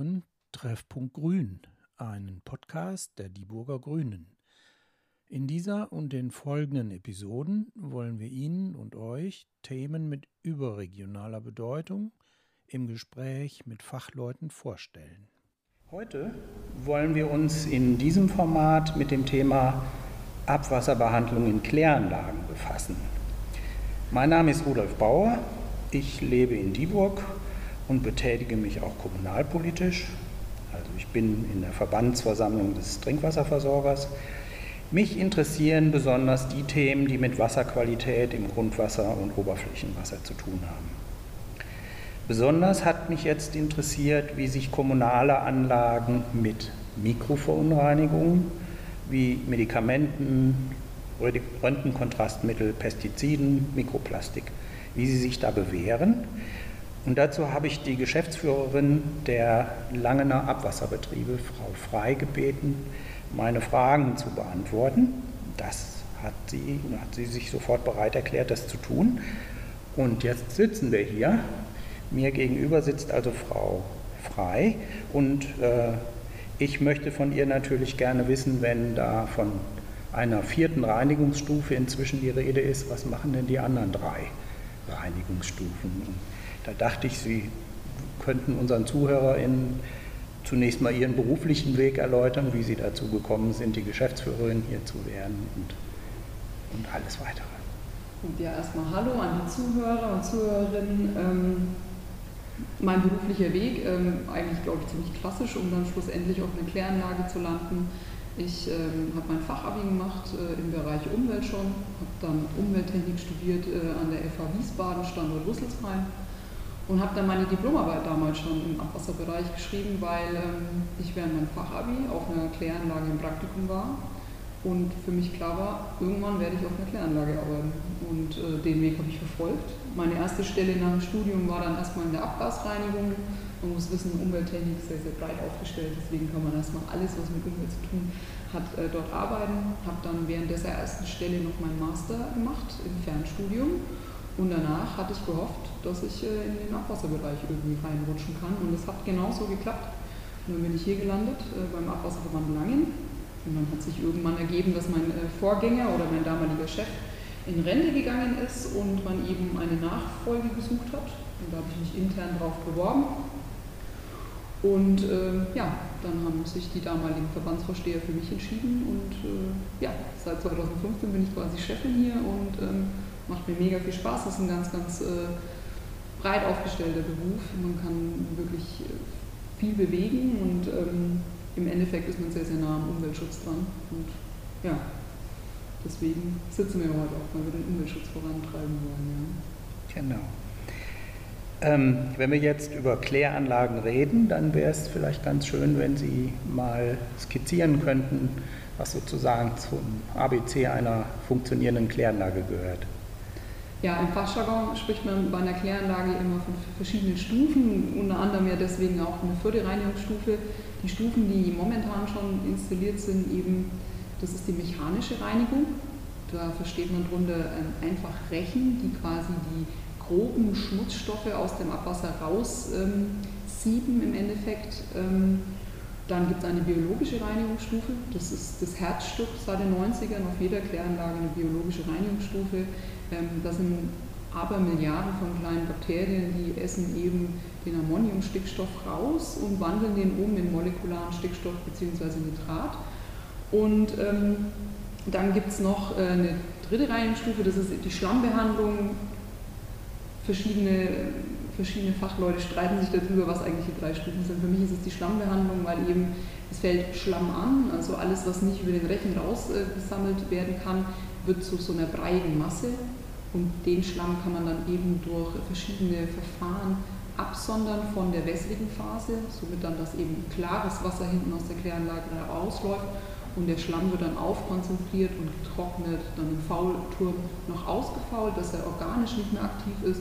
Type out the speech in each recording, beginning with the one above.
Hören Treffpunkt Grün, einen Podcast der Dieburger Grünen. In dieser und den folgenden Episoden wollen wir Ihnen und euch Themen mit überregionaler Bedeutung im Gespräch mit Fachleuten vorstellen. Heute wollen wir uns in diesem Format mit dem Thema Abwasserbehandlung in Kläranlagen befassen. Mein Name ist Rudolf Bauer, ich lebe in Dieburg und betätige mich auch kommunalpolitisch. Also ich bin in der Verbandsversammlung des Trinkwasserversorgers. Mich interessieren besonders die Themen, die mit Wasserqualität im Grundwasser und Oberflächenwasser zu tun haben. Besonders hat mich jetzt interessiert, wie sich kommunale Anlagen mit Mikroverunreinigungen wie Medikamenten, Röntgenkontrastmittel, Pestiziden, Mikroplastik, wie sie sich da bewähren und dazu habe ich die Geschäftsführerin der Langener Abwasserbetriebe, Frau Frei, gebeten, meine Fragen zu beantworten. Das hat sie, hat sie sich sofort bereit erklärt, das zu tun. Und jetzt sitzen wir hier. Mir gegenüber sitzt also Frau Frei und äh, ich möchte von ihr natürlich gerne wissen, wenn da von einer vierten Reinigungsstufe inzwischen die Rede ist, was machen denn die anderen drei Reinigungsstufen? Da dachte ich, Sie könnten unseren ZuhörerInnen zunächst mal Ihren beruflichen Weg erläutern, wie Sie dazu gekommen sind, die Geschäftsführerin hier zu werden und, und alles weitere. Und ja, erstmal Hallo an die Zuhörer und Zuhörerinnen. Ähm, mein beruflicher Weg, ähm, eigentlich glaube ich ziemlich klassisch, um dann schlussendlich auf eine Kläranlage zu landen. Ich ähm, habe mein Fachabi gemacht äh, im Bereich Umwelt schon, habe dann Umwelttechnik studiert äh, an der FH Wiesbaden, Standort Rüsselsheim und habe dann meine Diplomarbeit damals schon im Abwasserbereich geschrieben, weil ähm, ich während meinem Fachabi auf einer Kläranlage im Praktikum war und für mich klar war, irgendwann werde ich auf einer Kläranlage arbeiten. Und äh, den Weg habe ich verfolgt. Meine erste Stelle nach dem Studium war dann erstmal in der Abgasreinigung. Man muss wissen, Umwelttechnik ist sehr, sehr breit aufgestellt, deswegen kann man erstmal alles, was mit Umwelt zu tun hat, äh, dort arbeiten. Habe dann während dieser ersten Stelle noch meinen Master gemacht im Fernstudium und danach hatte ich gehofft, dass ich äh, in den Abwasserbereich irgendwie reinrutschen kann. Und es hat genauso geklappt. Und dann bin ich hier gelandet äh, beim Abwasserverband Langen. Und dann hat sich irgendwann ergeben, dass mein äh, Vorgänger oder mein damaliger Chef in Rente gegangen ist und man eben eine Nachfolge gesucht hat. Und da habe ich mich intern darauf beworben. Und äh, ja, dann haben sich die damaligen Verbandsvorsteher für mich entschieden und äh, ja, seit 2015 bin ich quasi Chefin hier und ähm, macht mir mega viel Spaß. Es ist ein ganz, ganz äh, breit aufgestellter Beruf. Man kann wirklich äh, viel bewegen und ähm, im Endeffekt ist man sehr, sehr nah am Umweltschutz dran. Und ja, deswegen sitzen wir heute auch, weil wir den Umweltschutz vorantreiben wollen. Ja. Genau. Ähm, wenn wir jetzt über Kläranlagen reden, dann wäre es vielleicht ganz schön, wenn Sie mal skizzieren könnten, was sozusagen zum ABC einer funktionierenden Kläranlage gehört. Ja, im Fachjargon spricht man bei einer Kläranlage immer von verschiedenen Stufen, unter anderem ja deswegen auch eine vierte Reinigungsstufe. Die Stufen, die momentan schon installiert sind, eben, das ist die mechanische Reinigung. Da versteht man darunter einfach Rechen, die quasi die groben Schmutzstoffe aus dem Abwasser raussieben ähm, im Endeffekt. Ähm, dann gibt es eine biologische Reinigungsstufe, das ist das Herzstück seit den 90ern, auf jeder Kläranlage eine biologische Reinigungsstufe ähm, das sind aber Milliarden von kleinen Bakterien, die essen eben den Ammoniumstickstoff raus und wandeln den um in molekularen Stickstoff bzw. Nitrat. Und ähm, dann gibt es noch äh, eine dritte Reinigungsstufe, das ist die Schlammbehandlung. Verschiedene, verschiedene Fachleute streiten sich darüber, was eigentlich die drei Stufen sind. Für mich ist es die Schlammbehandlung, weil eben es fällt Schlamm an, also alles, was nicht über den Rechen rausgesammelt äh, werden kann, wird zu so einer breiigen Masse und den Schlamm kann man dann eben durch verschiedene Verfahren absondern von der wässrigen Phase, somit dann, dass eben klares Wasser hinten aus der Kläranlage rausläuft und der Schlamm wird dann aufkonzentriert und getrocknet, dann im Faulturm noch ausgefault, dass er organisch nicht mehr aktiv ist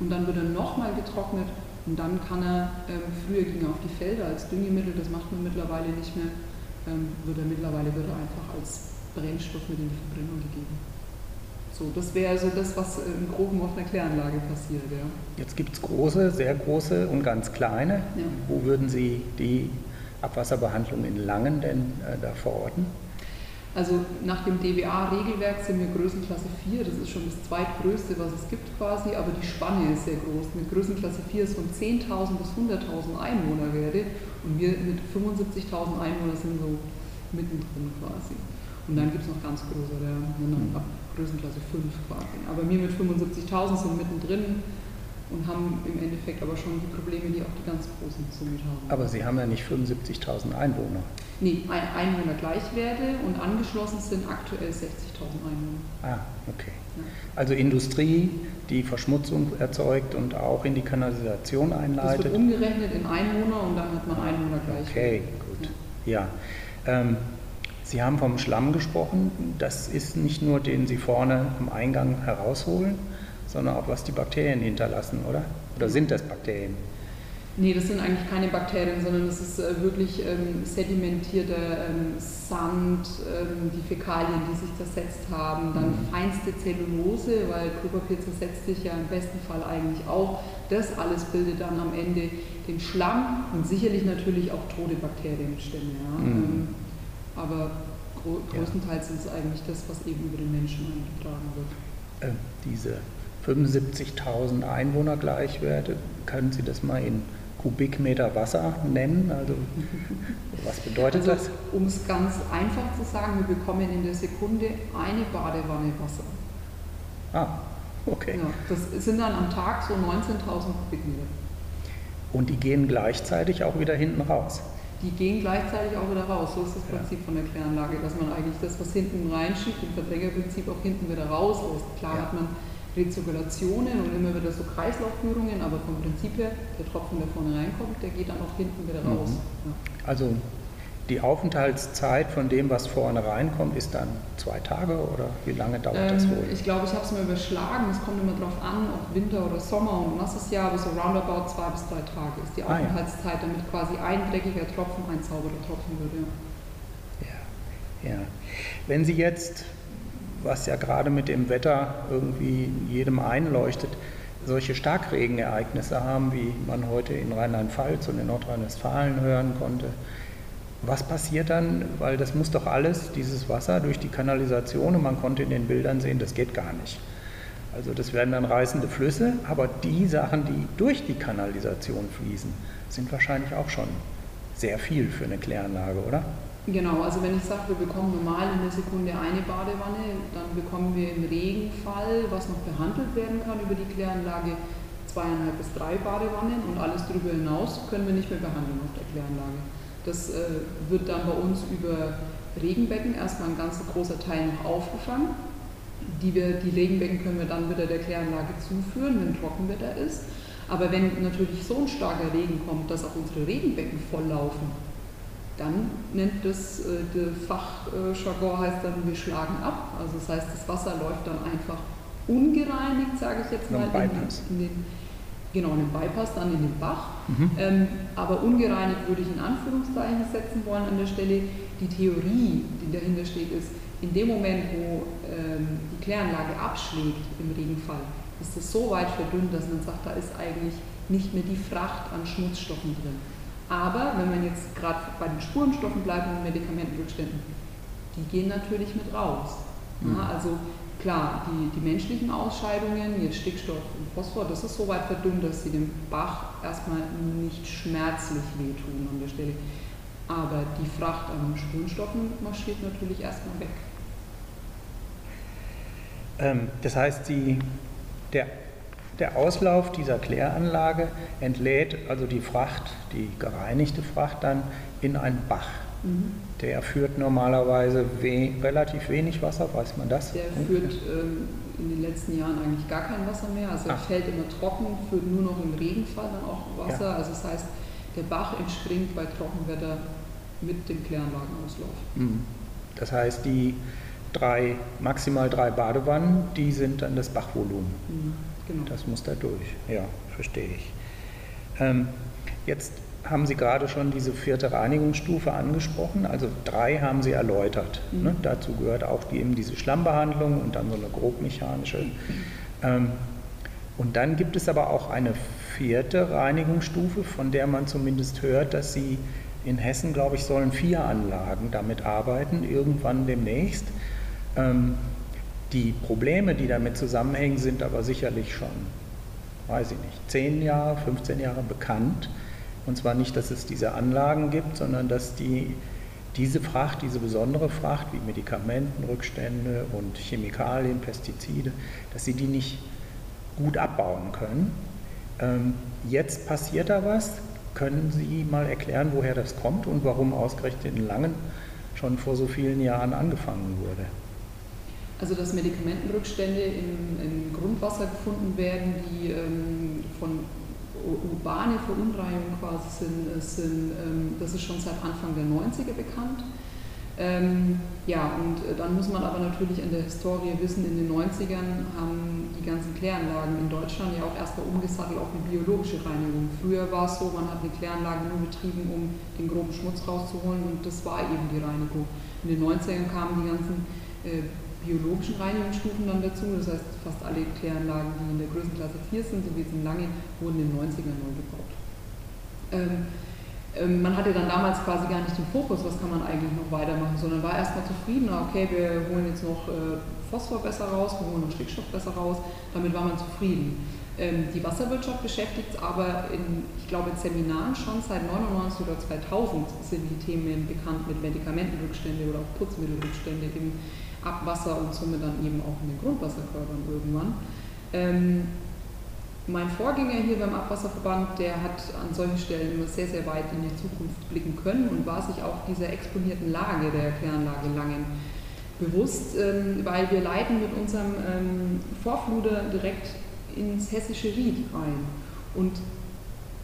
und dann wird er nochmal getrocknet und dann kann er, ähm, früher ging er auf die Felder als Düngemittel, das macht man mittlerweile nicht mehr, ähm, wird er mittlerweile wird er einfach als Brennstoff mit in die Verbrennung gegeben. So, das wäre also das, was im Groben auf einer Kläranlage passiert. Ja. Jetzt gibt es große, sehr große und ganz kleine. Ja. Wo würden Sie die Abwasserbehandlung in Langen denn äh, da verorten? Also nach dem DWA-Regelwerk sind wir Größenklasse 4, das ist schon das zweitgrößte, was es gibt quasi, aber die Spanne ist sehr groß. Mit Größenklasse 4 ist von 10.000 bis 100.000 Einwohnerwerte und wir mit 75.000 Einwohnern sind so mittendrin quasi. Und dann gibt es noch ganz größere, ja, ab Größenklasse 5 quasi. Aber wir mit 75.000 sind mittendrin und haben im Endeffekt aber schon die Probleme, die auch die ganz Großen somit haben. Aber Sie haben ja nicht 75.000 Einwohner. Nee, Ein Einwohnergleichwerte und angeschlossen sind aktuell 60.000 Einwohner. Ah, okay. Ja. Also Industrie, die Verschmutzung erzeugt und auch in die Kanalisation Das einleitet. wird umgerechnet in Einwohner und dann hat man Einwohnergleichwerte. Okay, gut. Ja. Ähm, Sie haben vom Schlamm gesprochen. Das ist nicht nur, den Sie vorne am Eingang herausholen, sondern auch, was die Bakterien hinterlassen, oder? Oder sind das Bakterien? Nee, das sind eigentlich keine Bakterien, sondern das ist äh, wirklich ähm, sedimentierter ähm, Sand, ähm, die Fäkalien, die sich zersetzt haben, dann Mhm. feinste Zellulose, weil Klopapier zersetzt sich ja im besten Fall eigentlich auch. Das alles bildet dann am Ende den Schlamm und sicherlich natürlich auch tote Bakterienstämme. Ja. Mhm. Aber gro Ja. größtenteils ist es eigentlich das, was eben über den Menschen eingetragen wird. Äh, diese 75.000 Einwohnergleichwerte, können Sie das mal in Kubikmeter Wasser nennen? Also was bedeutet Also, das? um es ganz einfach zu sagen, wir bekommen in der Sekunde eine Badewanne Wasser. Ah, okay. Ja, das sind dann am Tag so 19.000 Kubikmeter. Und die gehen gleichzeitig auch wieder hinten raus. Die gehen gleichzeitig auch wieder raus. So ist das Ja. Prinzip von der Kläranlage, dass man eigentlich das, was hinten reinschiebt, im Verdrängerprinzip auch hinten wieder rauslässt. Klar Ja. hat man Rezirkulationen und immer wieder so Kreislaufführungen, aber vom Prinzip her, der Tropfen, der vorne reinkommt, der geht dann auch hinten wieder Mhm. raus. Ja. Also die Aufenthaltszeit von dem, was vorne reinkommt, ist dann zwei Tage oder wie lange dauert das Ähm, wohl? ich glaube, ich habe es mal überschlagen. Es kommt immer darauf an, ob Winter oder Sommer und nasses Jahr, aber so roundabout zwei bis drei Tage ist die Ah, ja. Aufenthaltszeit, damit quasi ein dreckiger Tropfen ein sauberer Tropfen wird. Ja. Ja, ja. Wenn Sie jetzt, was ja gerade mit dem Wetter irgendwie jedem einleuchtet, solche Starkregenereignisse haben, wie man heute in Rheinland-Pfalz und in Nordrhein-Westfalen hören konnte, was passiert dann? Weil das muss doch alles, dieses Wasser durch die Kanalisation, und man konnte in den Bildern sehen, das geht gar nicht. Also das werden dann reißende Flüsse, aber die Sachen, die durch die Kanalisation fließen, sind wahrscheinlich auch schon sehr viel für eine Kläranlage, oder? Genau, also wenn ich sage, wir bekommen normal in der Sekunde eine Badewanne, dann bekommen wir im Regenfall, was noch behandelt werden kann über die Kläranlage, zweieinhalb bis drei Badewannen und alles darüber hinaus können wir nicht mehr behandeln auf der Kläranlage. Das äh, wird dann bei uns über Regenbecken erstmal ein ganz großer Teil noch aufgefangen. Die, wir, die Regenbecken können wir dann wieder der Kläranlage zuführen, wenn Trockenwetter ist. Aber wenn natürlich so ein starker Regen kommt, dass auch unsere Regenbecken volllaufen, dann nennt das, äh, der Fachjargon heißt dann, wir schlagen ab. Also das heißt, das Wasser läuft dann einfach ungereinigt, sage ich jetzt mal, in, in den, genau, in den Bypass, dann in den Bach. Mhm. Ähm, aber ungereinigt würde ich in Anführungszeichen setzen wollen an der Stelle. Die Theorie, die dahinter steht, ist, in dem Moment, wo ähm, die Kläranlage abschlägt im Regenfall, ist es so weit verdünnt, dass man sagt, da ist eigentlich nicht mehr die Fracht an Schmutzstoffen drin. Aber wenn man jetzt gerade bei den Spurenstoffen bleibt und Medikamentenrückständen, die gehen natürlich mit raus. Mhm. Ja, also klar, die, die menschlichen Ausscheidungen, jetzt Stickstoff und Phosphor, das ist so weit verdünnt, dass sie dem Bach erstmal nicht schmerzlich wehtun an der Stelle. Aber die Fracht an Spurenstoffen marschiert natürlich erstmal weg. Ähm, das heißt, die, der, der Auslauf dieser Kläranlage entlädt also die Fracht, die gereinigte Fracht dann in einen Bach. Der führt normalerweise we relativ wenig Wasser, weiß man das? Der führt ähm, in den letzten Jahren eigentlich gar kein Wasser mehr. Also er Ach. fällt immer trocken, führt nur noch im Regenfall dann auch Wasser. Ja. Also das heißt, der Bach entspringt bei Trockenwetter mit dem Kläranlagenauslauf. Mhm. Das heißt, die drei, maximal drei Badewannen, die sind dann das Bachvolumen. Mhm, Genau. Das muss da durch. Ja, verstehe ich. Ähm, jetzt haben Sie gerade schon diese vierte Reinigungsstufe angesprochen. Also drei haben Sie erläutert. Mhm. Ne? Dazu gehört auch die, eben diese Schlammbehandlung und dann so eine grobmechanische. Ähm, und dann gibt es aber auch eine vierte Reinigungsstufe, von der man zumindest hört, dass sie in Hessen, glaube ich, sollen vier Anlagen damit arbeiten, irgendwann demnächst. Ähm, die Probleme, die damit zusammenhängen, sind aber sicherlich schon, weiß ich nicht, 10 Jahre, 15 Jahre bekannt. Und zwar nicht, dass es diese Anlagen gibt, sondern dass die, diese Fracht, diese besondere Fracht wie Medikamentenrückstände und Chemikalien, Pestizide, dass sie die nicht gut abbauen können. Ähm, jetzt passiert da was. Können Sie mal erklären, woher das kommt und warum ausgerechnet in Langen schon vor so vielen Jahren angefangen wurde? Also dass Medikamentenrückstände im, Grundwasser gefunden werden, die ähm, von urbane Verunreinigungen quasi sind, sind ähm, das ist schon seit Anfang der 90er bekannt. Ähm, ja, und äh, dann muss man aber natürlich in der Historie wissen, in den 90ern haben die ganzen Kläranlagen in Deutschland ja auch erstmal umgesattelt auf eine biologische Reinigung. Früher war es so, man hat eine Kläranlage nur betrieben, um den groben Schmutz rauszuholen und das war eben die Reinigung. In den 90ern kamen die ganzen äh, biologischen Reinigungsstufen dann dazu, das heißt fast alle Kläranlagen, die in der Größenklasse 4 sind, so wie es in Lange, wurden in den 90ern neu gebaut. Ähm, ähm, man hatte dann damals quasi gar nicht den Fokus, was kann man eigentlich noch weitermachen, sondern war erstmal zufrieden, okay, wir holen jetzt noch äh, Phosphor besser raus, wir holen noch Stickstoff besser raus, damit war man zufrieden. Ähm, die Wasserwirtschaft beschäftigt es aber in, ich glaube, in Seminaren schon seit 99 oder 2000 sind die Themen bekannt mit Medikamentenrückstände oder auch Putzmittelrückstände im Abwasser und somit dann eben auch in den Grundwasserkörpern irgendwann. Ähm, mein Vorgänger hier beim Abwasserverband, der hat an solchen Stellen immer sehr, sehr weit in die Zukunft blicken können und war sich auch dieser exponierten Lage der Kläranlage Langen bewusst, ähm, weil wir leiten mit unserem ähm, Vorfluder direkt ins hessische Ried rein. Und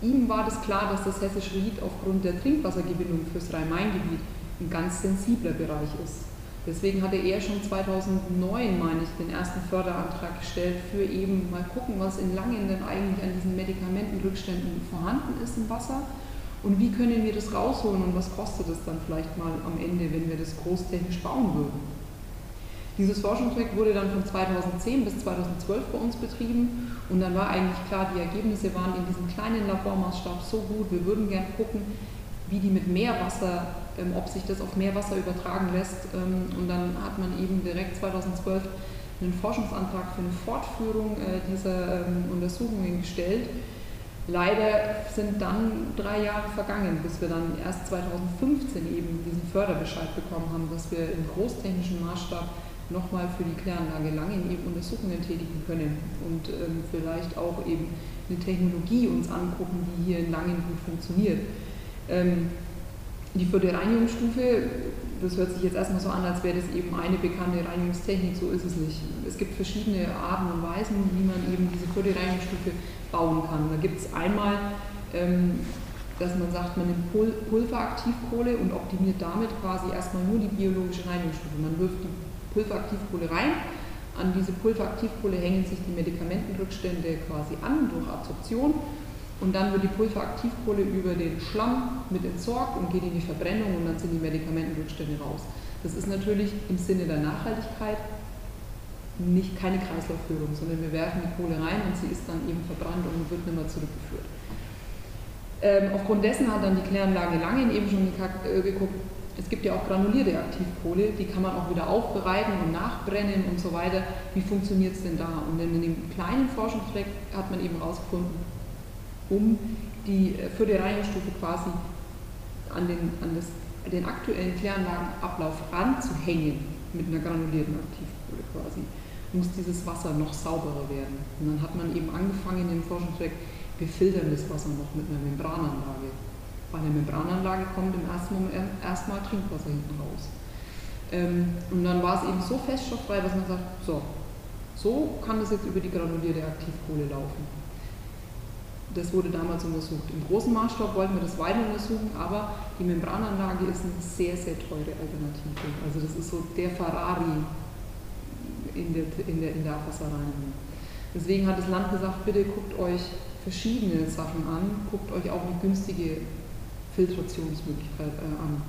ihm war das klar, dass das hessische Ried aufgrund der Trinkwassergewinnung fürs Rhein-Main-Gebiet ein ganz sensibler Bereich ist. Deswegen hatte er schon 2009, meine ich, den ersten Förderantrag gestellt für eben mal gucken, was in Langen denn eigentlich an diesen Medikamentenrückständen vorhanden ist im Wasser und wie können wir das rausholen und was kostet es dann vielleicht mal am Ende, wenn wir das großtechnisch bauen würden. Dieses Forschungsprojekt wurde dann von 2010 bis 2012 bei uns betrieben und dann war eigentlich klar, die Ergebnisse waren in diesem kleinen Labormaßstab so gut, wir würden gerne gucken, wie die mit Meerwasser, ähm, ob sich das auf Meerwasser übertragen lässt. Ähm, und dann hat man eben direkt 2012 einen Forschungsantrag für eine Fortführung äh, dieser ähm, Untersuchungen gestellt. Leider sind dann drei Jahre vergangen, bis wir dann erst 2015 eben diesen Förderbescheid bekommen haben, dass wir im großtechnischen Maßstab nochmal für die Kläranlage Langen eben Untersuchungen tätigen können und ähm, vielleicht auch eben eine Technologie uns angucken, die hier in Langen gut funktioniert. Ähm, die vierte Reinigungsstufe, das hört sich jetzt erstmal so an, als wäre das eben eine bekannte Reinigungstechnik, so ist es nicht. Es gibt verschiedene Arten und Weisen, wie man eben diese vierte Reinigungsstufe bauen kann. Da gibt es einmal, ähm, dass man sagt, man nimmt Pul Pulveraktivkohle und optimiert damit quasi erstmal nur die biologische Reinigungsstufe. Man wirft die Pulveraktivkohle rein, an diese Pulveraktivkohle hängen sich die Medikamentenrückstände quasi an durch Absorption und dann wird die Pulveraktivkohle über den Schlamm mit entsorgt und geht in die Verbrennung und dann sind die Medikamentenrückstände raus. Das ist natürlich im Sinne der Nachhaltigkeit nicht keine Kreislaufführung, sondern wir werfen die Kohle rein und sie ist dann eben verbrannt und wird nicht mehr zurückgeführt. Ähm, aufgrund dessen hat dann die Kläranlage Langen eben schon äh, geguckt, es gibt ja auch granulierte Aktivkohle, die kann man auch wieder aufbereiten und nachbrennen und so weiter. Wie funktioniert es denn da? Und in dem kleinen Forschungsprojekt hat man eben herausgefunden, um die äh, für die Reinigungsstufe quasi an den, an das, den aktuellen Kläranlagenablauf ranzuhängen mit einer granulierten Aktivkohle quasi, muss dieses Wasser noch sauberer werden. Und dann hat man eben angefangen in dem Forschungsprojekt, wir filtern das Wasser noch mit einer Membrananlage. Bei einer Membrananlage kommt im ersten Moment erstmal Trinkwasser hinten raus. Ähm, und dann war es eben so feststofffrei, dass man sagt, so, so kann das jetzt über die granulierte Aktivkohle laufen. Das wurde damals untersucht. Im großen Maßstab wollten wir das weiter untersuchen, aber die Membrananlage ist eine sehr, sehr teure Alternative. Also das ist so der Ferrari in der, in der, in der Abwasserreinigung. Deswegen hat das Land gesagt, bitte guckt euch verschiedene Sachen an, guckt euch auch eine günstige Filtrationsmöglichkeit äh, an.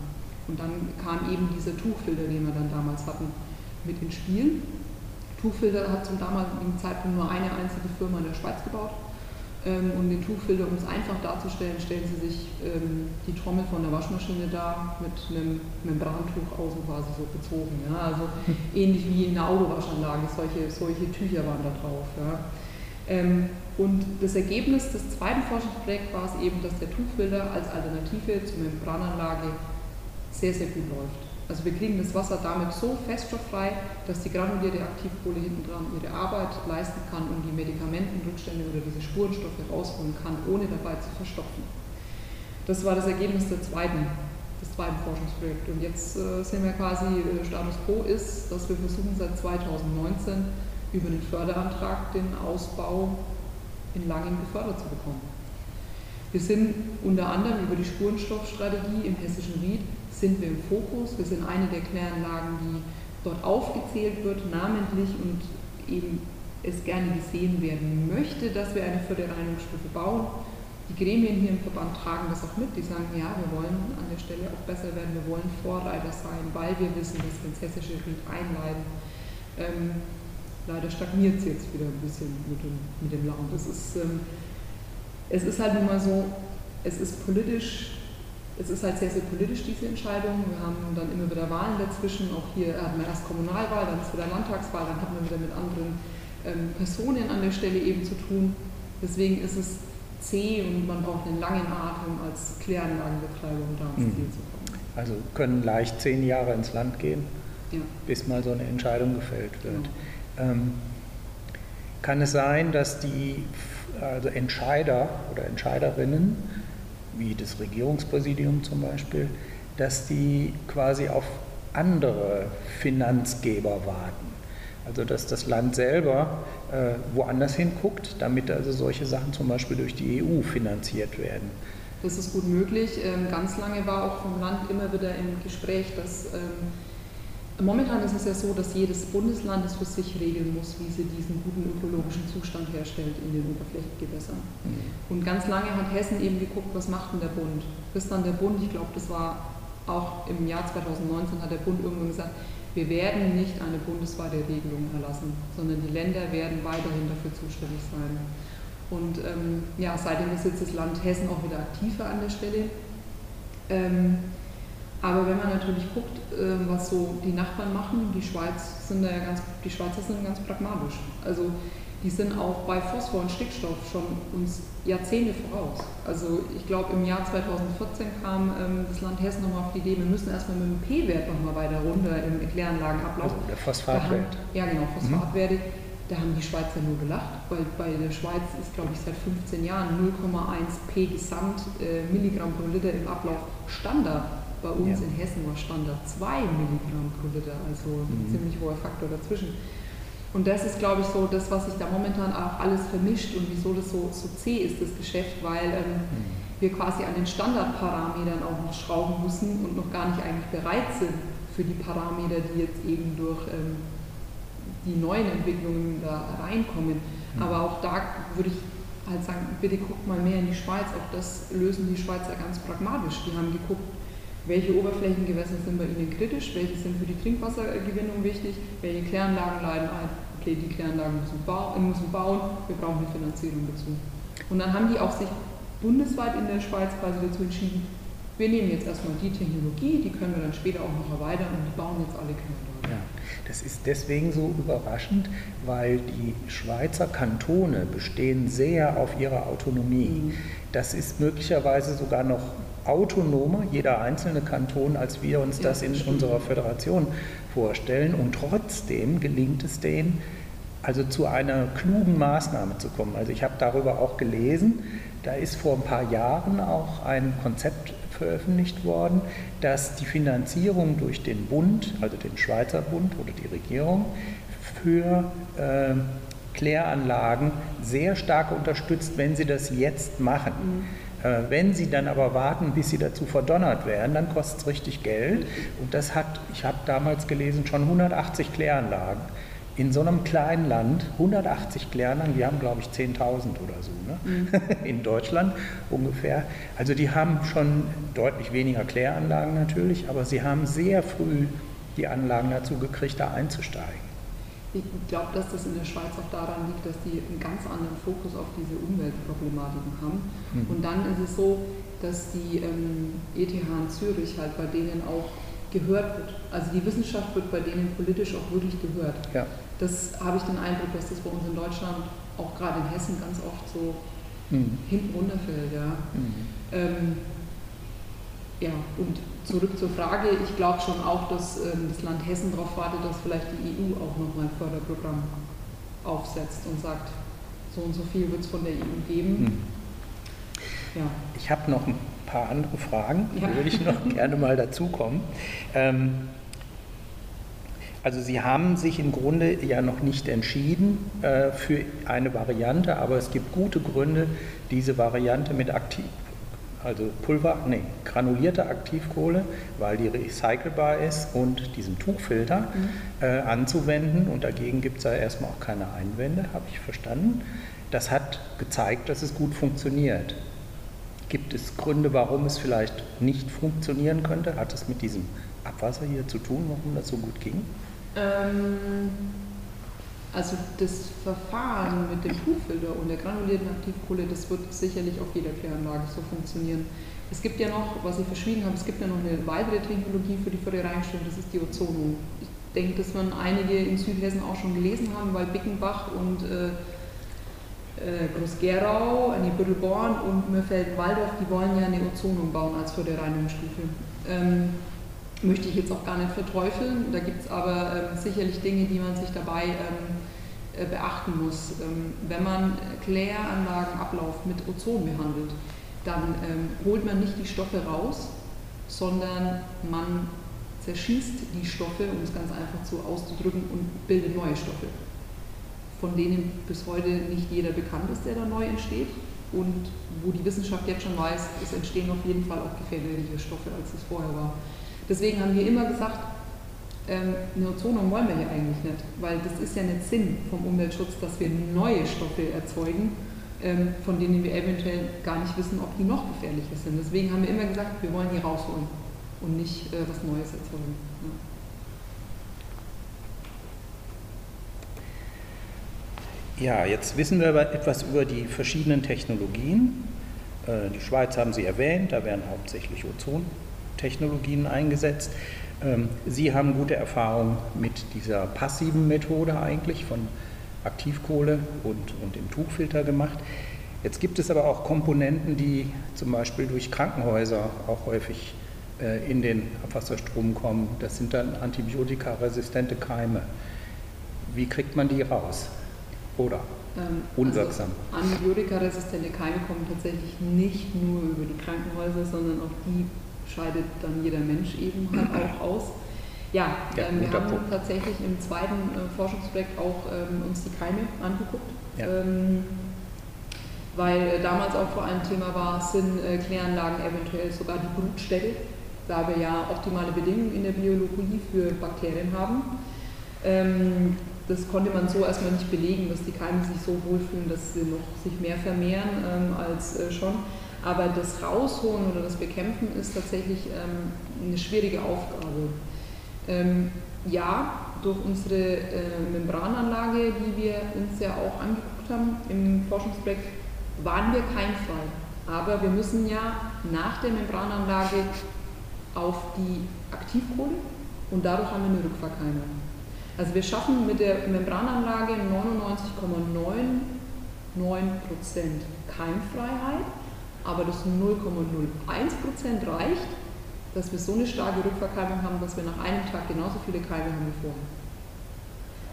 Und dann kam eben dieser Tuchfilter, den wir dann damals hatten, mit ins Spiel. Tuchfilter hat zum damaligen Zeitpunkt nur eine einzige Firma in der Schweiz gebaut. Ähm, und den Tuchfilter, um es einfach darzustellen, stellen Sie sich ähm, die Trommel von der Waschmaschine dar mit einem Membrantuch außen quasi so bezogen. Ja? Also ähnlich wie in der Autowaschanlage, solche, solche Tücher waren da drauf. Ja? Ähm, und das Ergebnis des zweiten Forschungsprojekts war es eben, dass der Tuchfilter als Alternative zur Membrananlage sehr, sehr gut läuft. Also wir kriegen das Wasser damit so feststofffrei, dass die granulierte Aktivkohle hinten dran ihre Arbeit leisten kann und die Medikamentenrückstände oder diese Spurenstoffe rausholen kann, ohne dabei zu verstopfen. Das war das Ergebnis der zweiten, des zweiten Forschungsprojekts. Und jetzt äh, sind wir quasi, äh, Status Quo ist, dass wir versuchen seit 2019 über den Förderantrag den Ausbau in Langen gefördert zu bekommen. Wir sind unter anderem über die Spurenstoffstrategie im hessischen Ried sind wir im Fokus. Wir sind eine der Kläranlagen, die dort aufgezählt wird, namentlich und eben es gerne gesehen werden möchte, dass wir eine vierte Reinigungsstufe bauen. Die Gremien hier im Verband tragen das auch mit. Die sagen, ja, wir wollen an der Stelle auch besser werden, wir wollen Vorreiter sein, weil wir wissen, dass wir ins hessische Ried einleiten. Ähm, leider stagniert es jetzt wieder ein bisschen mit dem, mit dem Land. Es ist, ähm, es ist halt nun mal so, es ist politisch es ist halt sehr, sehr politisch, diese Entscheidung. Wir haben dann immer wieder Wahlen dazwischen. Auch hier hatten wir erst Kommunalwahl, dann ist wieder Landtagswahl, dann hatten wir wieder mit anderen ähm, Personen an der Stelle eben zu tun. Deswegen ist es zäh und man braucht einen langen Atem als Kläranlagenbetreiber, um da ans mhm. Ziel zu kommen. Also können leicht zehn Jahre ins Land gehen, ja. bis mal so eine Entscheidung gefällt wird. Genau. Ähm, kann es sein, dass die also Entscheider oder Entscheiderinnen wie das Regierungspräsidium zum Beispiel, dass die quasi auf andere Finanzgeber warten. Also dass das Land selber äh, woanders hinguckt, damit also solche Sachen zum Beispiel durch die EU finanziert werden. Das ist gut möglich. Ähm, ganz lange war auch vom Land immer wieder im Gespräch, dass ähm, Momentan ist es ja so, dass jedes Bundesland es für sich regeln muss, wie sie diesen guten ökologischen Zustand herstellt in den Oberflächengewässern. Mhm. Und ganz lange hat Hessen eben geguckt, was macht denn der Bund? Bis dann der Bund, ich glaube, das war auch im Jahr 2019, hat der Bund irgendwann gesagt, wir werden nicht eine bundesweite Regelung erlassen, sondern die Länder werden weiterhin dafür zuständig sein. Und ähm, ja, seitdem ist jetzt das Land Hessen auch wieder aktiver an der Stelle. Ähm, aber wenn man natürlich guckt, ähm, was so die Nachbarn machen, die Schweiz sind da ja ganz, die Schweizer sind ganz pragmatisch. Also die sind auch bei Phosphor und Stickstoff schon uns Jahrzehnte voraus. Also ich glaube im Jahr 2014 kam ähm, das Land Hessen nochmal auf die Idee, wir müssen erstmal mit dem P-Wert nochmal weiter runter im Kläranlagenablauf. Also der Phosphatwert. Ja genau, Phosphatwerte. Mhm. Da haben die Schweizer nur gelacht, weil bei der Schweiz ist, glaube ich, seit 15 Jahren 0,1 P Gesamt äh, Milligramm pro Liter im Ablauf Standard. Bei uns ja. in Hessen war Standard 2 Milligramm pro Liter, also ein mhm. ziemlich hoher Faktor dazwischen. Und das ist, glaube ich, so das, was sich da momentan auch alles vermischt und wieso das so, so zäh ist, das Geschäft, weil ähm, mhm. wir quasi an den Standardparametern auch noch schrauben müssen und noch gar nicht eigentlich bereit sind für die Parameter, die jetzt eben durch ähm, die neuen Entwicklungen da reinkommen. Mhm. Aber auch da würde ich halt sagen, bitte guckt mal mehr in die Schweiz. Auch das lösen die Schweizer ganz pragmatisch. Die haben geguckt, welche Oberflächengewässer sind bei Ihnen kritisch, welche sind für die Trinkwassergewinnung wichtig, welche Kläranlagen leiden ein. Okay, die Kläranlagen müssen, bau müssen bauen, wir brauchen eine Finanzierung dazu. Und dann haben die auch sich bundesweit in der Schweiz quasi dazu entschieden, wir nehmen jetzt erstmal die Technologie, die können wir dann später auch noch erweitern und die bauen jetzt alle Kläranlagen. Ja, das ist deswegen so überraschend, weil die Schweizer Kantone bestehen sehr auf ihrer Autonomie. Mhm. Das ist möglicherweise sogar noch autonomer, jeder einzelne Kanton, als wir uns das in unserer Föderation vorstellen. Und trotzdem gelingt es denen, also zu einer klugen Maßnahme zu kommen. Also ich habe darüber auch gelesen, da ist vor ein paar Jahren auch ein Konzept veröffentlicht worden, dass die Finanzierung durch den Bund, also den Schweizer Bund oder die Regierung, für äh, Kläranlagen sehr stark unterstützt, wenn sie das jetzt machen. Mhm. Äh, wenn sie dann aber warten, bis sie dazu verdonnert werden, dann kostet es richtig Geld. Und das hat, ich habe damals gelesen, schon 180 Kläranlagen in so einem kleinen Land 180 Kläranlagen, wir haben glaube ich 10.000 oder so ne? Mhm. in Deutschland ungefähr. Also die haben schon deutlich weniger Kläranlagen natürlich, aber sie haben sehr früh die Anlagen dazu gekriegt, da einzusteigen. Ich glaube, dass das in der Schweiz auch daran liegt, dass die einen ganz anderen Fokus auf diese Umweltproblematiken haben. Mhm. Und dann ist es so, dass die ähm, ETH in Zürich halt bei denen auch gehört wird. Also die Wissenschaft wird bei denen politisch auch wirklich gehört. Ja. Das habe ich den Eindruck, dass das bei uns in Deutschland, auch gerade in Hessen, ganz oft so mhm. hinten runterfällt. Ja. Mhm. Ähm, ja, und zurück zur Frage, ich glaube schon auch, dass ähm, das Land Hessen darauf wartet, dass vielleicht die EU auch nochmal ein Förderprogramm aufsetzt und sagt, so und so viel wird es von der EU geben. Hm. Ja. Ich habe noch ein paar andere Fragen, ja. würde ich noch gerne mal dazukommen. Ähm, also Sie haben sich im Grunde ja noch nicht entschieden äh, für eine Variante, aber es gibt gute Gründe, diese Variante mit aktiv, also Pulver, nee, granulierte Aktivkohle, weil die recycelbar ist und diesen Tuchfilter mhm. äh, anzuwenden. Und dagegen gibt es ja erstmal auch keine Einwände, habe ich verstanden. Das hat gezeigt, dass es gut funktioniert. Gibt es Gründe, warum es vielleicht nicht funktionieren könnte? Hat es mit diesem Abwasser hier zu tun, warum das so gut ging? Ähm also das Verfahren mit dem Tuchfilter und der granulierten Aktivkohle, das wird sicherlich auf jeder Kläranlage so funktionieren. Es gibt ja noch, was ich verschwiegen habe, es gibt ja noch eine weitere Technologie für die Fördereinstellung, das ist die Ozonung. Ich denke, dass man einige in Südhessen auch schon gelesen haben, weil Bickenbach und äh, äh, Groß-Gerau, nee, Büttelborn und Mürfelden-Walldorf, die wollen ja eine Ozonung bauen als Förderreinigungsstufe. Ähm, möchte ich jetzt auch gar nicht verteufeln. Da gibt es aber ähm, sicherlich Dinge, die man sich dabei ähm, äh, beachten muss. Ähm, wenn man Kläranlagenablauf mit Ozon behandelt, dann ähm, holt man nicht die Stoffe raus, sondern man zerschießt die Stoffe, um es ganz einfach so auszudrücken, und bildet neue Stoffe, von denen bis heute nicht jeder bekannt ist, der da neu entsteht. Und wo die Wissenschaft jetzt schon weiß, es entstehen auf jeden Fall auch gefährlichere Stoffe, als es vorher war. Deswegen haben wir immer gesagt, ähm, eine Ozonung wollen wir hier eigentlich nicht, weil das ist ja nicht Sinn vom Umweltschutz, dass wir neue Stoffe erzeugen, ähm, von denen wir eventuell gar nicht wissen, ob die noch gefährlicher sind. Deswegen haben wir immer gesagt, wir wollen hier rausholen und nicht äh, was Neues erzeugen. Ja. ja, jetzt wissen wir etwas über die verschiedenen Technologien. Äh, die Schweiz haben Sie erwähnt, da werden hauptsächlich Ozon Technologien eingesetzt. Ähm, Sie haben gute Erfahrungen mit dieser passiven Methode eigentlich von Aktivkohle und, und dem Tuchfilter gemacht. Jetzt gibt es aber auch Komponenten, die zum Beispiel durch Krankenhäuser auch häufig äh, in den Abwasserstrom kommen. Das sind dann antibiotikaresistente Keime. Wie kriegt man die raus? Oder ähm, unwirksam? Also antibiotikaresistente Keime kommen tatsächlich nicht nur über die Krankenhäuser, sondern auch die scheidet dann jeder Mensch eben halt auch aus. Ja, ja ähm, wir haben Punkt. tatsächlich im zweiten äh, Forschungsprojekt auch ähm, uns die Keime angeguckt. Ja. Ähm, weil äh, damals auch vor allem Thema war, sind äh, Kläranlagen eventuell sogar die Brutstätte, da wir ja optimale Bedingungen in der Biologie für Bakterien haben. Ähm, das konnte man so erstmal nicht belegen, dass die Keime sich so wohlfühlen, dass sie noch sich mehr vermehren ähm, als äh, schon. Aber das Rausholen oder das Bekämpfen ist tatsächlich ähm, eine schwierige Aufgabe. Ähm, ja, durch unsere äh, Membrananlage, die wir uns ja auch angeguckt haben im Forschungsprojekt, waren wir kein Fall. Aber wir müssen ja nach der Membrananlage auf die Aktivkohle und dadurch haben wir eine Rückverkeimung. Also wir schaffen mit der Membrananlage 99,99% Keimfreiheit aber das 0,01% reicht, dass wir so eine starke Rückverkeimung haben, dass wir nach einem Tag genauso viele Keime haben wie vorher.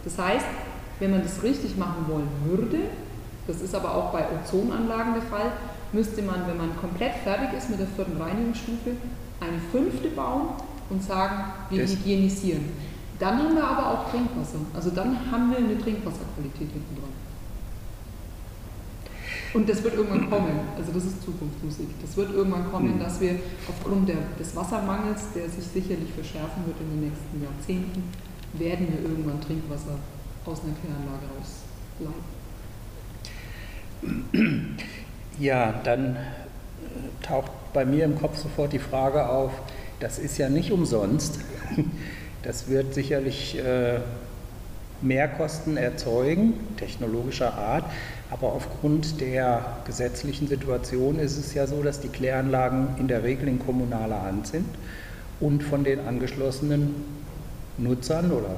Das heißt, wenn man das richtig machen wollen würde, das ist aber auch bei Ozonanlagen der Fall, müsste man, wenn man komplett fertig ist mit der vierten Reinigungsstufe, eine fünfte bauen und sagen, wir das hygienisieren. Dann haben wir aber auch Trinkwasser. Also dann haben wir eine Trinkwasserqualität hinten dran. Und das wird irgendwann kommen, also das ist Zukunftsmusik. Das wird irgendwann kommen, mhm. dass wir aufgrund der, des Wassermangels, der sich sicherlich verschärfen wird in den nächsten Jahrzehnten, werden wir irgendwann Trinkwasser aus einer Kläranlage rausleiten. Ja, dann äh, taucht bei mir im Kopf sofort die Frage auf, das ist ja nicht umsonst. Das wird sicherlich äh, Mehrkosten erzeugen, technologischer Art. Aber aufgrund der gesetzlichen Situation ist es ja so, dass die Kläranlagen in der Regel in kommunaler Hand sind und von den angeschlossenen Nutzern oder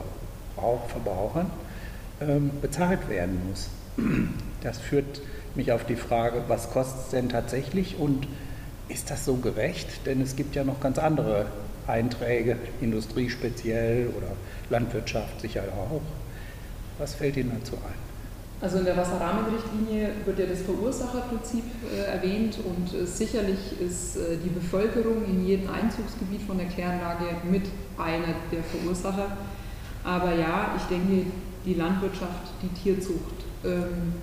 Verbrauchern ähm, bezahlt werden muss. Das führt mich auf die Frage, was kostet es denn tatsächlich und ist das so gerecht? Denn es gibt ja noch ganz andere Einträge, Industrie speziell oder Landwirtschaft sicher auch. Was fällt Ihnen dazu ein? Also in der Wasserrahmenrichtlinie wird ja das Verursacherprinzip äh, erwähnt und äh, sicherlich ist äh, die Bevölkerung in jedem Einzugsgebiet von der Kläranlage mit einer der Verursacher. Aber ja, ich denke, die Landwirtschaft, die Tierzucht, ähm,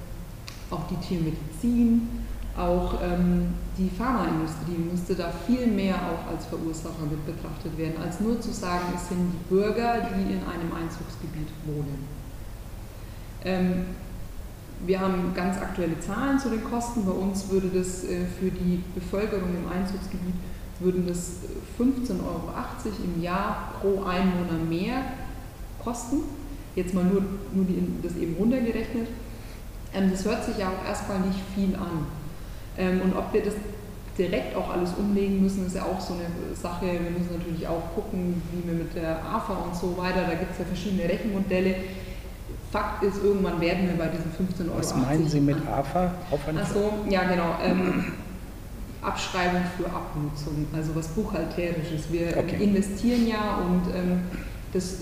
auch die Tiermedizin, auch ähm, die Pharmaindustrie müsste da viel mehr auch als Verursacher mit betrachtet werden, als nur zu sagen, es sind die Bürger, die in einem Einzugsgebiet wohnen. Ähm, wir haben ganz aktuelle Zahlen zu den Kosten. Bei uns würde das äh, für die Bevölkerung im Einzugsgebiet würden das 15,80 Euro im Jahr pro Einwohner mehr kosten. Jetzt mal nur, nur die, das eben runtergerechnet. Ähm, das hört sich ja auch erstmal nicht viel an. Ähm, und ob wir das direkt auch alles umlegen müssen, ist ja auch so eine Sache. Wir müssen natürlich auch gucken, wie wir mit der AFA und so weiter, da gibt es ja verschiedene Rechenmodelle Fakt ist, irgendwann werden wir bei diesen 15 Euro. Was meinen Sie mit AFA? Achso, ja genau. Ähm, Abschreibung für Abnutzung, also was Buchhalterisches. Wir okay. investieren ja und ähm, das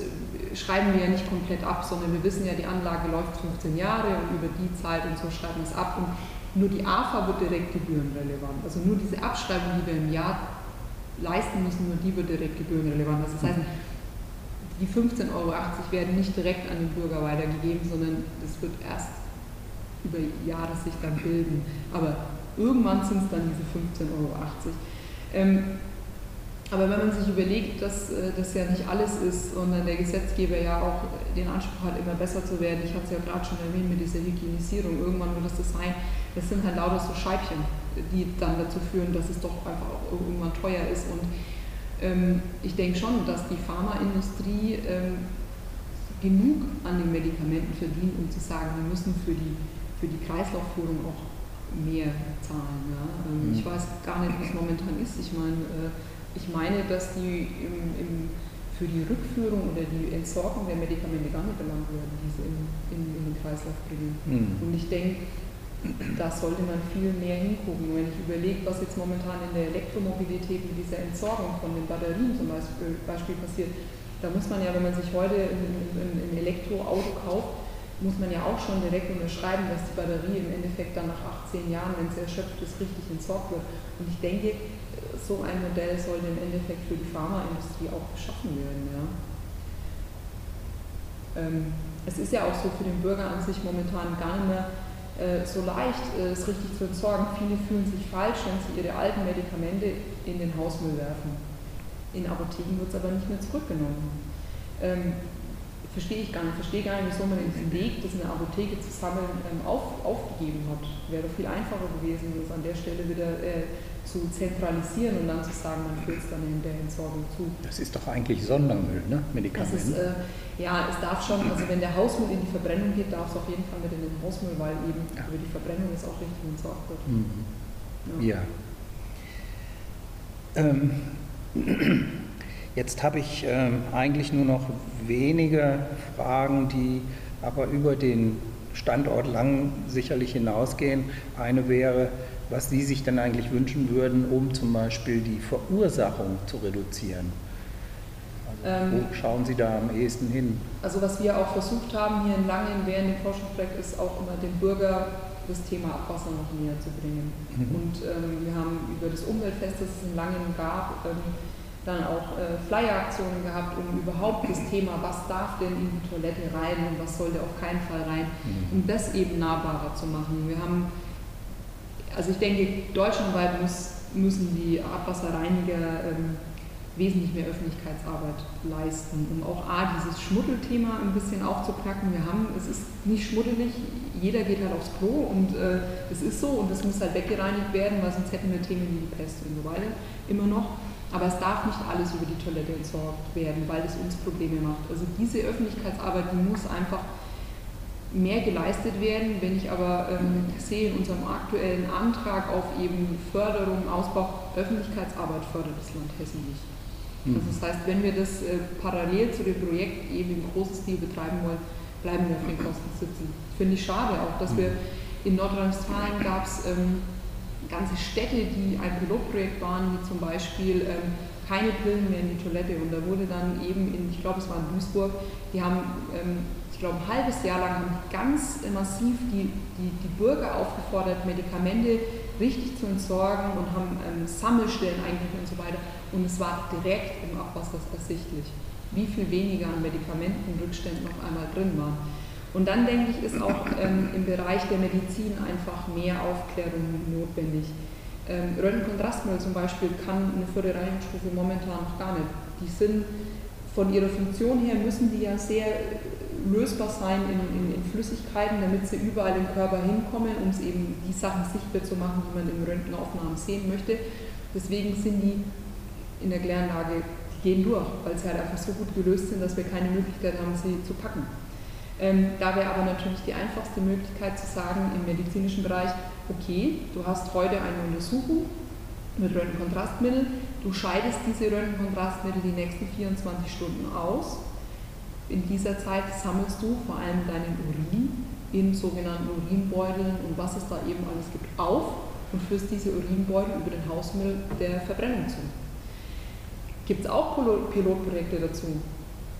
schreiben wir ja nicht komplett ab, sondern wir wissen ja, die Anlage läuft 15 Jahre und über die Zeit und so schreiben wir es ab. Und nur die AFA wird direkt gebührenrelevant. Also nur diese Abschreibung, die wir im Jahr leisten müssen, nur die wird direkt gebührenrelevant. Das heißt, die 15,80 Euro werden nicht direkt an den Bürger weitergegeben, sondern das wird erst über Jahre sich dann bilden. Aber irgendwann sind es dann diese 15,80 Euro. Ähm, aber wenn man sich überlegt, dass äh, das ja nicht alles ist, sondern der Gesetzgeber ja auch den Anspruch hat, immer besser zu werden, ich hatte es ja gerade schon erwähnt mit dieser Hygienisierung, irgendwann wird es das sein, das sind halt lauter so Scheibchen, die dann dazu führen, dass es doch einfach auch irgendwann teuer ist und ähm, ich denke schon, dass die Pharmaindustrie ähm, genug an den Medikamenten verdient, um zu sagen, wir müssen für die, für die Kreislaufführung auch mehr zahlen. Ja? Ähm, mhm. Ich weiß gar nicht, was momentan ist. Ich meine, äh, ich meine, dass die im, im, für die Rückführung oder die Entsorgung der Medikamente gar nicht belangt werden, die sie in, in, in den Kreislauf bringen. Mhm. Und ich denke, da sollte man viel mehr hingucken. Wenn ich überlege, was jetzt momentan in der Elektromobilität mit dieser Entsorgung von den Batterien zum Beispiel, Beispiel passiert, da muss man ja, wenn man sich heute ein, Elektroauto kauft, muss man ja auch schon direkt unterschreiben, dass die Batterie im Endeffekt dann nach 18 Jahren, wenn sie erschöpft ist, richtig entsorgt wird. Und ich denke, so ein Modell sollte im Endeffekt für die Pharmaindustrie auch geschaffen werden. Ja. Ähm, es ist ja auch so für den Bürger an sich momentan gar nicht mehr äh, so leicht, äh, es richtig zu entsorgen. Viele fühlen sich falsch, wenn sie ihre alten Medikamente in den Hausmüll werfen. In Apotheken wird es aber nicht mehr zurückgenommen. Ähm, verstehe ich gar nicht. Verstehe gar nicht, wieso man den Weg, das in der Apotheke zu sammeln, ähm, auf, aufgegeben hat. Wäre doch viel einfacher gewesen, das an der Stelle wieder äh, zu zentralisieren und dann zu sagen, man führt es dann in der Entsorgung zu. Das ist doch eigentlich Sondermüll, ne? Medikamente. Ist, äh, ja, es darf schon, also wenn der Hausmüll in die Verbrennung geht, darf es auf jeden Fall mit in den Hausmüll, weil eben ja. über die Verbrennung es auch richtig entsorgt wird. Mhm. Ja. ja. Ähm, jetzt habe ich ähm, eigentlich nur noch wenige Fragen, die aber über den Standort lang sicherlich hinausgehen. Eine wäre, was Sie sich denn eigentlich wünschen würden, um zum Beispiel die Verursachung zu reduzieren. Also ähm, wo schauen Sie da am ehesten hin? Also was wir auch versucht haben hier in Langen während dem Forschungsprojekt ist auch immer dem Bürger das Thema Abwasser noch näher zu bringen. Mhm. Und ähm, wir haben über das Umweltfest, das es in Langen gab, ähm, dann auch äh, Flyer-Aktionen gehabt, um überhaupt das Thema, was darf denn in die Toilette rein und was sollte auf keinen Fall rein, mhm. um das eben nahbarer zu machen. Wir haben also ich denke, deutschlandweit muss, müssen die Abwasserreiniger ähm, wesentlich mehr Öffentlichkeitsarbeit leisten, um auch A, dieses Schmuddelthema ein bisschen aufzupacken. Wir haben, es ist nicht schmuddelig, jeder geht halt aufs Klo und äh, es ist so und es muss halt weggereinigt werden, weil sonst hätten wir Themen wie die Pest und so weiter immer noch. Aber es darf nicht alles über die Toilette entsorgt werden, weil es uns Probleme macht. Also diese Öffentlichkeitsarbeit, die muss einfach mehr geleistet werden. Wenn ich aber ähm, sehe in unserem aktuellen Antrag auf eben Förderung, Ausbau, Öffentlichkeitsarbeit fördert das Land Hessen nicht. Mhm. Also das heißt, wenn wir das äh, parallel zu dem Projekt eben im großen Stil betreiben wollen, bleiben wir auf den Kosten sitzen. Finde ich schade auch, dass wir in Nordrhein-Westfalen gab es ähm, ganze Städte, die ein Pilotprojekt waren, wie zum Beispiel ähm, keine Pillen mehr in die Toilette. Und da wurde dann eben in, ich glaube es war in Duisburg, die haben, ähm, ich glaube ein halbes Jahr lang haben ganz massiv die, die, die Bürger aufgefordert, Medikamente richtig zu entsorgen und haben ähm, Sammelstellen eingerichtet und so weiter. Und es war direkt im Abwasser ersichtlich, wie viel weniger an Medikamentenrückständen noch einmal drin waren. Und dann denke ich, ist auch ähm, im Bereich der Medizin einfach mehr Aufklärung notwendig. Ähm, Röntgenkontrastmittel zum Beispiel kann eine vierte momentan noch gar nicht. Die sind von ihrer Funktion her, müssen die ja sehr lösbar sein in, in, in Flüssigkeiten, damit sie überall im Körper hinkommen, um es eben die Sachen sichtbar zu machen, die man in Röntgenaufnahmen sehen möchte. Deswegen sind die in der Kläranlage, die gehen durch, weil sie halt einfach so gut gelöst sind, dass wir keine Möglichkeit haben, sie zu packen. Ähm, da wäre aber natürlich die einfachste Möglichkeit zu sagen im medizinischen Bereich, okay, du hast heute eine Untersuchung mit Röntgenkontrastmittel, du scheidest diese Röntgenkontrastmittel die nächsten 24 Stunden aus. In dieser Zeit sammelst du vor allem deinen Urin in sogenannten Urinbeuteln und was es da eben alles gibt auf und führst diese Urinbeutel über den Hausmüll der Verbrennung zu. Gibt es auch Pilotprojekte dazu?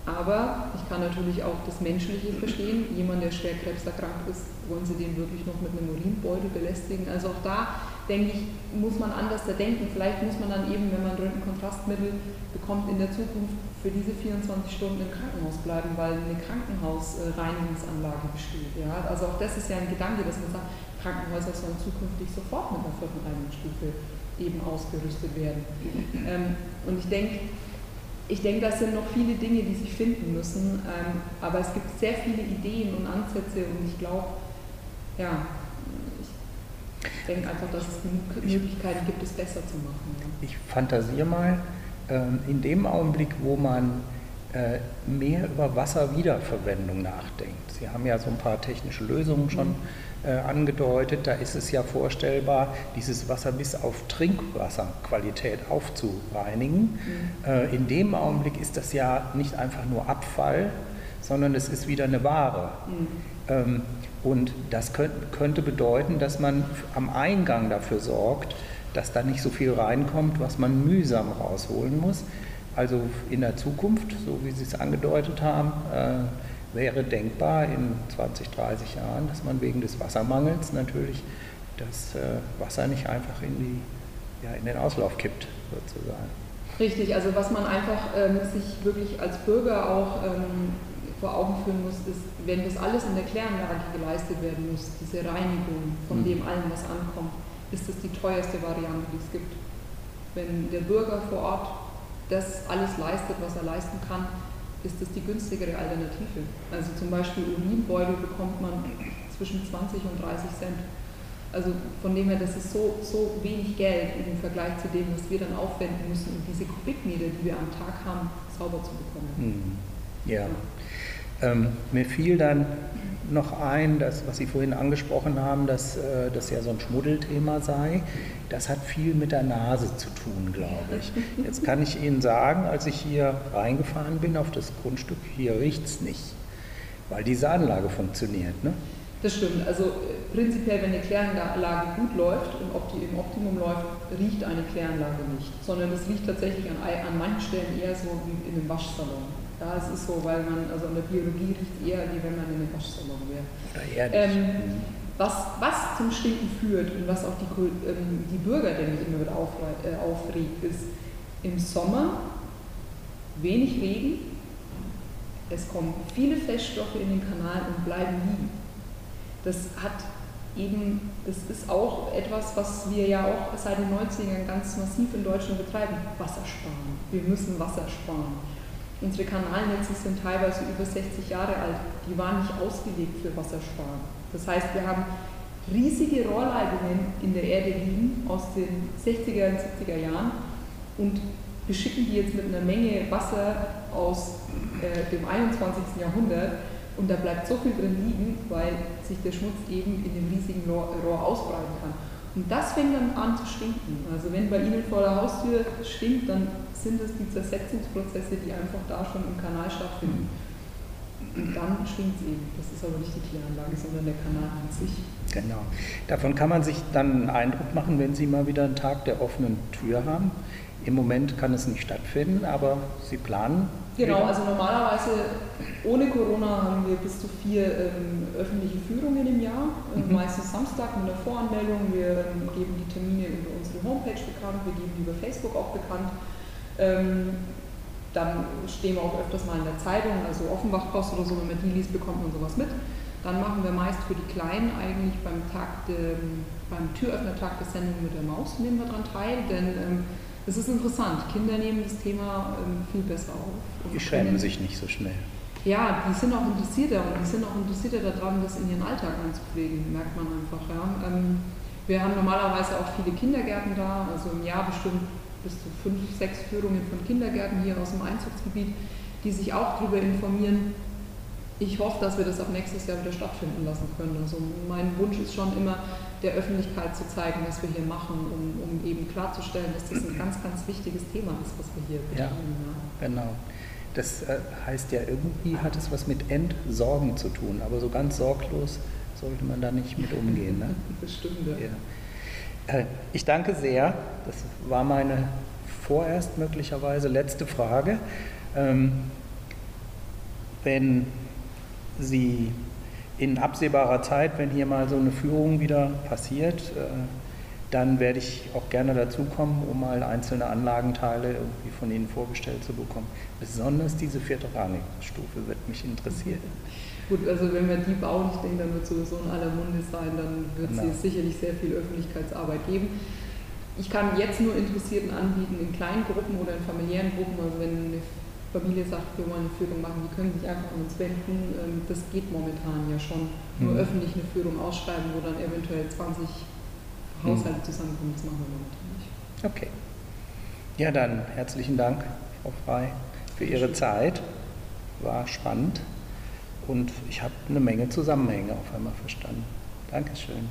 Aber ich kann natürlich auch das Menschliche verstehen. Jemand, der schwer krebserkrankt ist, wollen Sie den wirklich noch mit einem Urinbeutel belästigen? Also auch da, denke ich, muss man anders da denken. Vielleicht muss man dann eben, wenn man Röntgenkontrastmittel bekommt, in der Zukunft für diese 24 Stunden im Krankenhaus bleiben, weil eine Krankenhausreinigungsanlage besteht. Ja? Also auch das ist ja ein Gedanke, dass man sagt, Krankenhäuser sollen zukünftig sofort mit einer vierten Reinigungsstufe eben ausgerüstet werden. Ähm, und ich denke, ich denke, das sind noch viele Dinge, die sich finden müssen, ähm, aber es gibt sehr viele Ideen und Ansätze und ich glaube, ja, ich denke einfach, dass es Möglichkeiten gibt, es besser zu machen. Ja. Ich fantasiere mal, ähm, in dem Augenblick, wo man äh, mehr über Wasserwiederverwendung nachdenkt. Sie haben ja so ein paar technische Lösungen schon. Mhm äh, angedeutet, da ist es ja vorstellbar, dieses Wasser bis auf Trinkwasserqualität aufzureinigen. Mhm. Äh, in dem Augenblick ist das ja nicht einfach nur Abfall, sondern es ist wieder eine Ware. Mhm. Ähm, und das könnte bedeuten, dass man am Eingang dafür sorgt, dass da nicht so viel reinkommt, was man mühsam rausholen muss. Also in der Zukunft, so wie Sie es angedeutet haben, äh, wäre denkbar in 20, 30 Jahren, dass man wegen des Wassermangels natürlich das äh, Wasser nicht einfach in, die, ja, in den Auslauf kippt, sozusagen. Richtig, also was man einfach ähm, sich wirklich als Bürger auch ähm, vor Augen führen muss, ist, wenn das alles in der Kläranlage geleistet werden muss, diese Reinigung von mhm. dem allem, was ankommt, ist das die teuerste Variante, die es gibt. Wenn der Bürger vor Ort das alles leistet, was er leisten kann, ist das die günstigere Alternative. Also zum Beispiel Urinbeutel bekommt man zwischen 20 und 30 Cent. Also von dem her, das ist so, so wenig Geld im Vergleich zu dem, was wir dann aufwenden müssen, um diese Kubikmeter, die wir am Tag haben, sauber zu bekommen. Hm. Ja. Ähm, mir fiel dann noch ein, das, was Sie vorhin angesprochen haben, dass äh, das ja so ein Schmuddelthema sei. Das hat viel mit der Nase zu tun, glaube ich. Jetzt kann ich Ihnen sagen, als ich hier reingefahren bin auf das Grundstück, hier riecht es nicht, weil diese Anlage funktioniert. Ne? Das stimmt. Also äh, prinzipiell, wenn eine Kläranlage gut läuft und ob die im Optimum läuft, riecht eine Kläranlage nicht, sondern es riecht tatsächlich an, an manchen Stellen eher so wie in einem Waschsalon. Ja, es ist so, weil man, also in der Biologie riecht eher, wie wenn man in einem Waschsalon wäre. Oder Ähm, mhm. was, was zum Stinken führt und was auch die, ähm, die Bürger, denke ich, immer wieder äh, aufregt, ist im Sommer wenig Regen, es kommen viele Feststoffe in den Kanal und bleiben liegen. Das hat eben, das ist auch etwas, was wir ja auch seit den 90ern ganz massiv in Deutschland betreiben, Wasser sparen. Wir müssen Wasser sparen. Unsere Kanalnetze sind teilweise über 60 Jahre alt. Die waren nicht ausgelegt für Wassersparen. Das heißt, wir haben riesige Rohrleitungen in der Erde liegen aus den 60er und 70er Jahren und beschicken die jetzt mit einer Menge Wasser aus äh, dem 21. Jahrhundert und da bleibt so viel drin liegen, weil sich der Schmutz eben in dem riesigen Rohr, Rohr ausbreiten kann. Und das fängt dann an zu stinken. Also wenn bei Ihnen vor der Haustür stinkt, dann sind es die Zersetzungsprozesse, die einfach da schon im Kanal stattfinden. Und dann stinkt es eben. Das ist aber nicht die Kläranlage, sondern der Kanal an sich. Genau. Davon kann man sich dann einen Eindruck machen, wenn Sie mal wieder einen Tag der offenen Tür haben. Im Moment kann es nicht stattfinden, aber Sie planen Genau, also normalerweise ohne Corona haben wir bis zu vier ähm, öffentliche Führungen im Jahr, äh, mhm. meistens Samstag mit einer Voranmeldung. Wir ähm, geben die Termine über unsere Homepage bekannt, wir geben die über Facebook auch bekannt. Ähm, dann stehen wir auch öfters mal in der Zeitung, also Offenbachpost oder so, wenn man die liest, bekommt man sowas mit. Dann machen wir meist für die Kleinen eigentlich beim, Tag de, beim Türöffnertag der Sendung mit der Maus, nehmen wir daran teil, denn ähm, es ist interessant. Kinder nehmen das Thema ähm, viel besser auf. Die schämen sich nicht so schnell. Ja, die sind auch interessierter und die sind auch interessierter daran, das in ihren Alltag einzupflegen, merkt man einfach. Ja. Ähm, wir haben normalerweise auch viele Kindergärten da, also im Jahr bestimmt bis zu fünf, sechs Führungen von Kindergärten hier aus dem Einzugsgebiet, die sich auch darüber informieren. Ich hoffe, dass wir das ab nächstes Jahr wieder stattfinden lassen können. Also mein Wunsch ist schon immer, der Öffentlichkeit zu zeigen, was wir hier machen, um, um eben klarzustellen, dass das ein ganz, ganz wichtiges Thema ist, was wir hier betreiben. Ja, genau. Das äh, heißt ja, irgendwie hat es was mit Entsorgen zu tun, aber so ganz sorglos sollte man da nicht mit umgehen. Ne? Das stimmt, ja. ja. Äh, ich danke sehr. Das war meine vorerst möglicherweise letzte Frage. Ähm, wenn Sie in absehbarer Zeit, wenn hier mal so eine Führung wieder passiert, äh, dann werde ich auch gerne dazukommen, um mal einzelne Anlagenteile irgendwie von Ihnen vorgestellt zu bekommen. Besonders diese vierte Reinigungsstufe wird mich interessieren. Gut, also wenn wir die bauen, ich denke, dann wird sowieso in aller Munde sein, dann wird genau. es sicherlich sehr viel Öffentlichkeitsarbeit geben. Ich kann jetzt nur Interessierten anbieten in kleinen Gruppen oder in familiären Gruppen, also wenn eine Familie sagt, wir wollen eine Führung machen, die können sich einfach an uns wenden. Ähm, das geht momentan ja schon. Nur mhm. öffentlich eine Führung ausschreiben, wo dann eventuell 20 mhm. Haushalte zusammenkommen, das machen wir momentan nicht. Okay. Ja, dann herzlichen Dank, Frau Frei, für Ihre Zeit. War spannend und ich habe eine Menge Zusammenhänge auf einmal verstanden. Dankeschön.